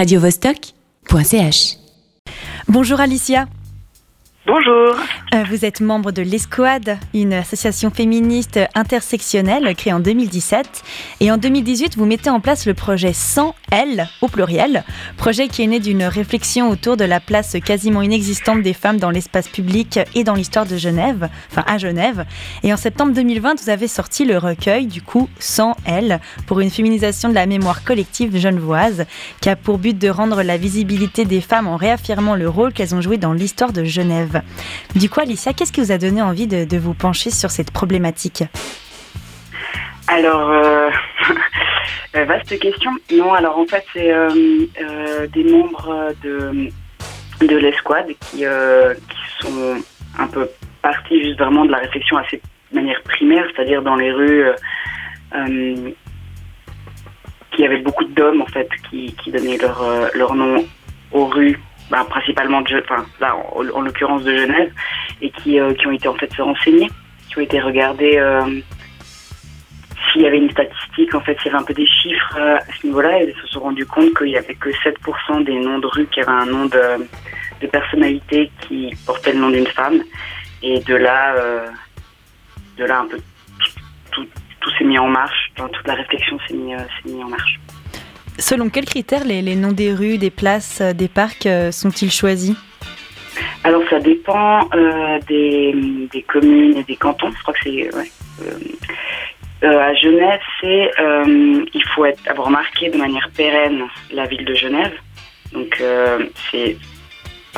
radiovostok.ch. Bonjour Alicia. Bonjour. Euh, vous êtes membre de l'Esquad, une association féministe intersectionnelle créée en 2017. Et en 2018, vous mettez en place le projet 100 L au pluriel, projet qui est né d'une réflexion autour de la place quasiment inexistante des femmes dans l'espace public et dans l'histoire de Genève, enfin à Genève. Et en septembre 2020, vous avez sorti le recueil du coup 100 L pour une féminisation de la mémoire collective genevoise, qui a pour but de rendre la visibilité des femmes en réaffirmant le rôle qu'elles ont joué dans l'histoire de Genève. Du coup, Alicia, qu'est-ce qui vous a donné envie de, vous pencher sur cette problématique Alors, euh, vaste question. Non, alors en fait, c'est euh, euh, des membres de, de l'escouade qui, sont un peu partis juste vraiment de la réflexion assez de manière primaire, c'est-à-dire dans les rues qui avait beaucoup d'hommes en fait qui, qui donnaient leur, leur nom aux rues bah, principalement de, enfin, là, en, l'occurrence de Genève, et qui, euh, qui, ont été en fait se renseigner, qui ont été regardés euh, s'il y avait une statistique, en fait, s'il y avait un peu des chiffres euh, à ce niveau-là, et ils se sont rendus compte qu'il y avait que 7% des noms de rues qui avaient un nom de, de personnalité qui portait le nom d'une femme, et de là, de là un peu tout, tout s'est mis en marche, toute la réflexion s'est mis, s'est mis en marche. Selon quels critères les, noms des rues, des places, euh, des parcs euh, sont-ils choisis? Alors ça dépend euh, des, communes et des cantons. Je crois que c'est à Genève, c'est il faut être, avoir marqué de manière pérenne la ville de Genève. Donc c'est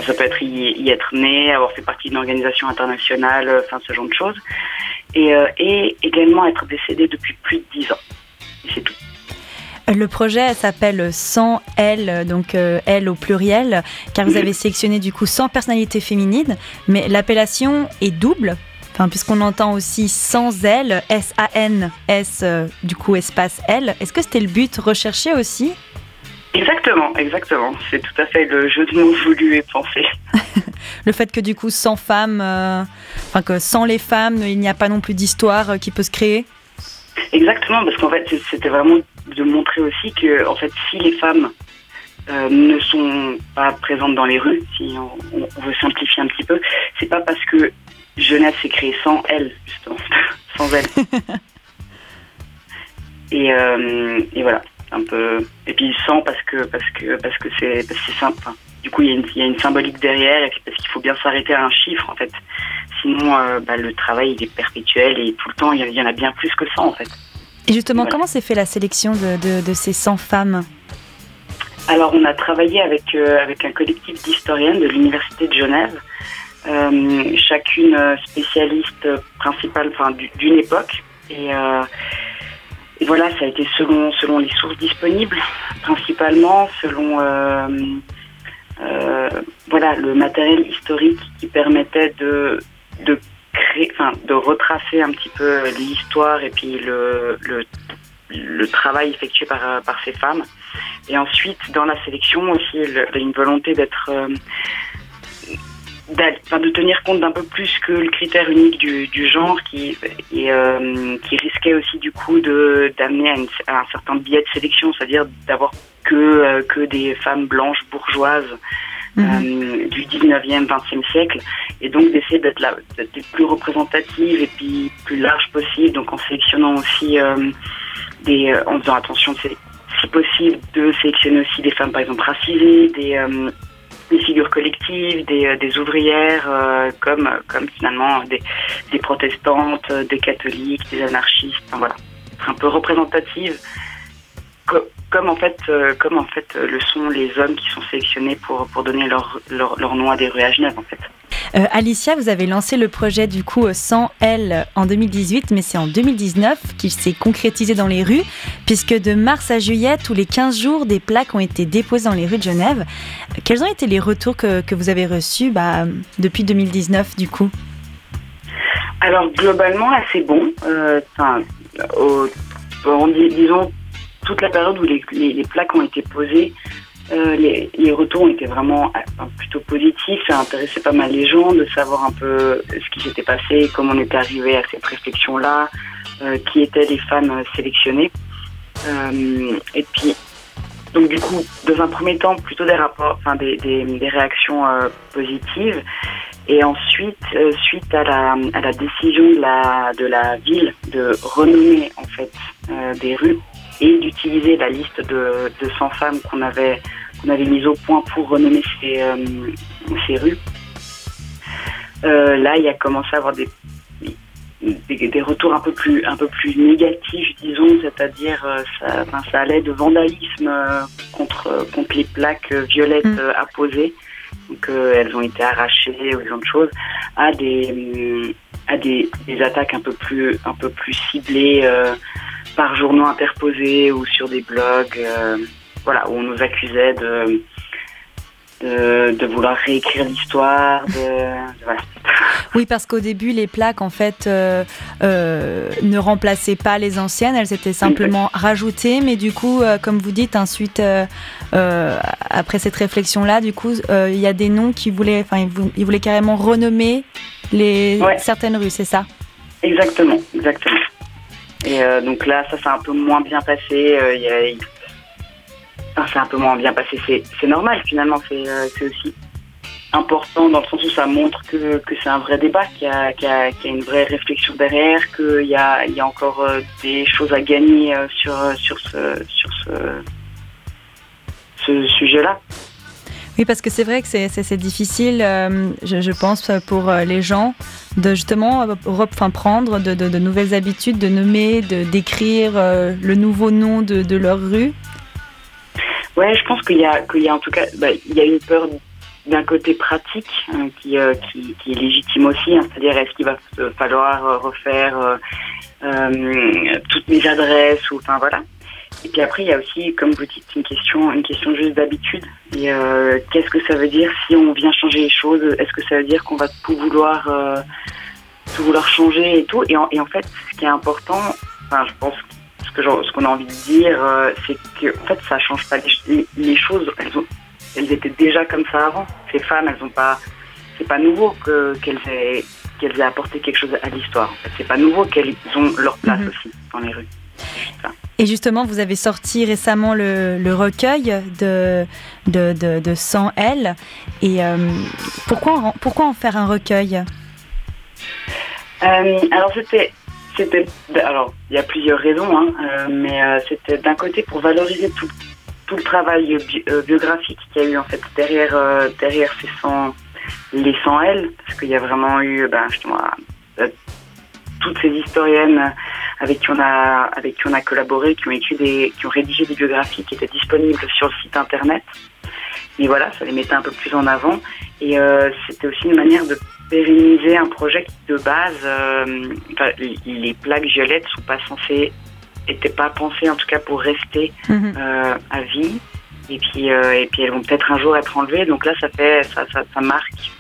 ça peut être y, être né, avoir fait partie d'une organisation internationale, enfin ce genre de choses, et, et également être décédé depuis plus de 10 ans. Le projet s'appelle 100 L, donc euh, L au pluriel, car vous avez sélectionné du coup 100 personnalités féminines, mais l'appellation est double. Enfin, puisqu'on entend aussi sans L, S-A-N, S, euh, du coup espace L. Est-ce que c'était le but recherché aussi? Exactement, exactement. C'est tout à fait le jeu de mots voulu et pensé. le fait que du coup, sans femmes, euh, enfin que sans les femmes, il n'y a pas non plus d'histoire qui peut se créer? Exactement, parce qu'en fait, c'était vraiment de montrer aussi que, en fait, si les femmes euh, ne sont pas présentes dans les rues, si on, veut simplifier un petit peu, c'est pas parce que Genève s'est créée sans elles, justement, sans elles. et, euh, et, voilà, un peu. Et puis sans parce que parce que parce que c'est simple. du coup, il y, a une, il y, a une symbolique derrière, parce qu'il faut bien s'arrêter à un chiffre, en fait. Sinon, euh, bah, le travail il est perpétuel et tout le temps, il y en a bien plus que ça, en fait. Et justement, comment s'est fait la sélection de, ces 100 femmes Alors, on a travaillé avec, euh, avec un collectif d'historiennes de l'Université de Genève, euh, chacune euh, spécialiste principale d'une époque. Et, voilà, ça a été selon, selon les sources disponibles, principalement selon voilà, le matériel historique qui permettait de, de de retracer un petit peu l'histoire et puis le, le, travail effectué par, par ces femmes. Et ensuite, dans la sélection aussi, il y a une volonté d'être euh, de tenir compte d'un peu plus que le critère unique du, genre qui, euh, qui risquait aussi du coup d'amener à, un certain biais de sélection, c'est-à-dire d'avoir que, euh, que des femmes blanches bourgeoises Mhm. Euh, du 19e, 20e siècle, et donc d'essayer d'être la plus représentative et puis plus large possible, donc en sélectionnant aussi euh, des, euh, en faisant attention, si possible, de sélectionner aussi des femmes par exemple racisées, des, des figures collectives, des, des ouvrières, comme, comme finalement des, des protestantes, des catholiques, des anarchistes, enfin voilà, un peu représentative comme en fait, euh, comme en fait euh, le sont les hommes qui sont sélectionnés pour, pour donner leur, leur, leur nom à des rues à Genève en fait. Euh, Alicia, vous avez lancé le projet du coup 100 L en 2018, mais c'est en 2019 qu'il s'est concrétisé dans les rues, puisque de mars à juillet, tous les 15 jours, des plaques ont été déposées dans les rues de Genève. Quels ont été les retours que, que vous avez reçus bah, depuis 2019 du coup? Alors globalement assez bon. Enfin, disons toute la période où les, plaques ont été posées, euh, les, les, retours été vraiment euh, plutôt positifs. Ça intéressait pas mal les gens de savoir un peu ce qui s'était passé, comment on était arrivé à cette réflexion-là, euh, qui étaient les femmes sélectionnées. et puis, donc du coup, dans un premier temps, plutôt des rapports, enfin des, des, réactions positives. Et ensuite, suite à la, à la décision de la, de la ville de renommer en fait des rues et d'utiliser la liste de, de 100 femmes qu'on avait, qu'on avait mise au point pour renommer ces, ces rues, là, il a commencé à avoir des des, retours un peu plus un peu plus négatifs, disons, c'est-à-dire euh, ça, ça allait de vandalisme euh, contre contre les plaques violettes mm. euh, apposées, donc elles ont été arrachées ou ce genre de choses, à des à des, des, attaques un peu plus un peu plus ciblées par journaux interposés ou sur des blogs, voilà, où on nous accusait de de, vouloir réécrire l'histoire. Oui, parce qu'au début, les plaques, en fait, euh, euh, ne remplaçaient pas les anciennes, elles étaient simplement rajoutées. Mais du coup, euh, comme vous dites, ensuite, après cette réflexion-là, du coup, il y a des noms qui voulaient, enfin, ils voulaient carrément renommer les, certaines rues, c'est ça? Exactement, exactement. Et donc là, ça s'est un peu moins bien passé. Il y a, c'est un peu moins bien passé. C'est normal finalement, euh, c'est aussi important dans le sens où ça montre que, que c'est un vrai débat, qu'il y, a, qu y, a, une vraie réflexion derrière, qu'il y a, il y a encore euh, des choses à gagner euh, sur, sur ce, sur ce, ce sujet-là. Oui, parce que c'est vrai que c'est difficile, je, je, pense, pour les gens de justement enfin, prendre de, nouvelles habitudes, de nommer, d'écrire le nouveau nom de, leur rue. Ouais, je pense qu'il y y a en tout cas, bah, il y a une peur d'un côté pratique hein, qui, euh, qui, est légitime aussi, hein, c'est-à-dire est-ce qu'il va falloir euh, refaire euh, euh, toutes mes adresses ou enfin voilà. Et puis après il y a aussi, comme vous dites, une question, une question juste d'habitude. Et qu'est-ce que ça veut dire si on vient changer les choses? Est-ce que ça veut dire qu'on va tout vouloir, tout vouloir changer et tout? Et en, et en fait, ce qui est important, enfin je pense ce qu'on a envie de dire, euh, c'est que en fait, ça change pas les, choses. Elles, ont, elles étaient déjà comme ça avant. Ces femmes, elles ont pas. C'est pas nouveau qu'elles aient, qu'elles aient apporté quelque chose à l'histoire. En fait. C'est pas nouveau qu'elles ont leur place mhm. aussi dans les rues. Et justement, vous avez sorti récemment le, recueil de, de, de, de 100 L. Et euh, pourquoi, pourquoi en faire un recueil? Euh, Alors, c'était c'était alors il y a plusieurs raisons, hein, euh, mais c'était d'un côté pour valoriser tout, tout le travail biographique qu'il y a eu en fait derrière derrière ces 100 les 100 L, parce qu'il y a vraiment eu ben, justement toutes ces historiennes avec qui on a avec qui on a collaboré, qui ont écrit des qui ont rédigé des biographies qui étaient disponibles sur le site internet. Mais voilà, ça les mettait un peu plus en avant et c'était aussi une manière de pérenniser un projet qui, de base, euh, les plaques violettes sont pas censées, étaient pas pensées en tout cas pour rester mhm. euh, à vie. Et puis, euh, et puis elles vont peut-être un jour être enlevées. Donc là, ça fait, ça, ça, marque.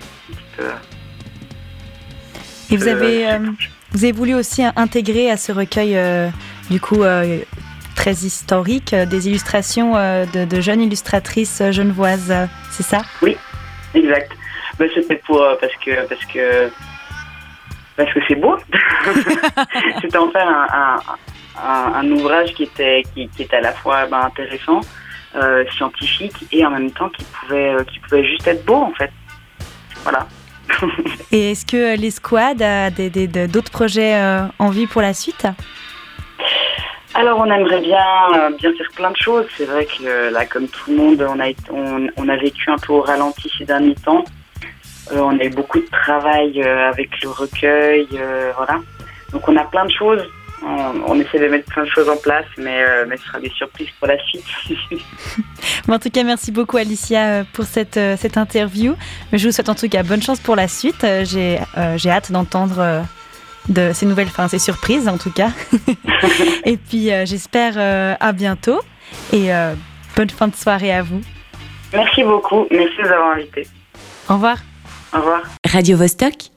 et vous avez, vous avez voulu aussi intégrer à ce recueil, du coup, très historique, des illustrations de, de jeunes illustratrices genevoises, c'est ça? Oui, exact c'était pour euh, parce que parce que parce que c'est beau. c'était en faire un, un, ouvrage qui était qui, était à la fois ben, intéressant, euh, scientifique et en même temps qui pouvait euh, qui pouvait juste être beau en fait. Voilà. Et est-ce que l'escouade a d'autres projets en vue pour la suite? Alors on aimerait bien bien faire plein de choses. C'est vrai que là, comme tout le monde, on a vécu un peu au ralenti ces derniers temps. Euh, on a eu beaucoup de travail euh, avec le recueil, euh, voilà. Donc on a plein de choses. On, essaie de mettre plein de choses en place, mais, mais ce sera des surprises pour la suite. en tout cas, merci beaucoup Alicia pour cette, cette interview. Je vous souhaite en tout cas bonne chance pour la suite. J'ai j'ai hâte d'entendre de ces nouvelles, enfin ces surprises en tout cas. et puis j'espère à bientôt et bonne fin de soirée à vous. Merci beaucoup, merci de nous avoir invités. Au revoir. Au revoir. Radio -Vostok